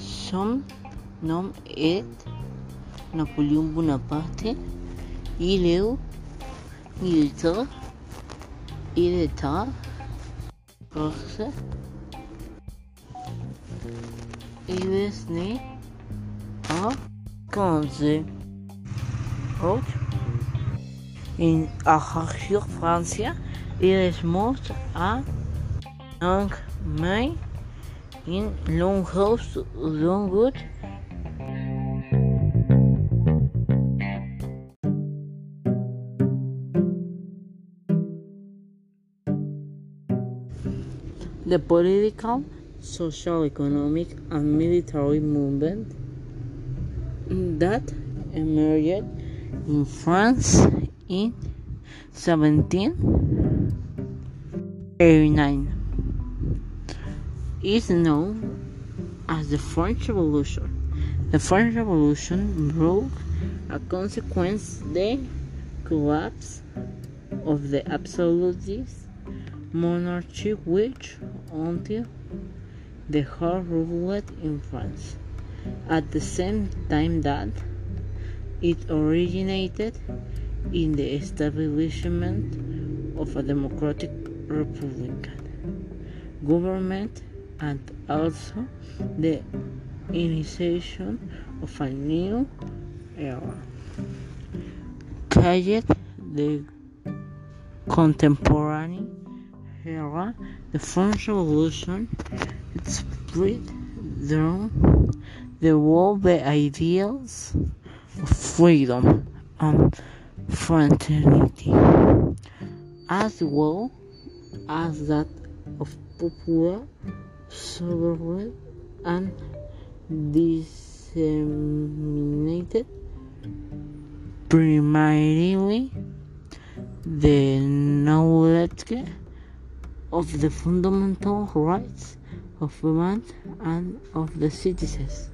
Son nom est Napoléon Bonaparte. Il est il était il était Corse. Il est né à 15 août in Ajaccio, Francia. Est mort à 5 mai in Longhouse, Longwood. The political, social, economic, and military movement that emerged in France in 1789 is known as the French Revolution. The French Revolution brought a consequence the collapse of the absolutist monarchy which until the heart ruled in France. At the same time that it originated in the establishment of a democratic republican government and also the initiation of a new era. Called the contemporary era, the French Revolution it spread through the world the ideals of freedom and fraternity, as well as that of popular sovereign and disseminated primarily the knowledge of the fundamental rights of man and of the citizens.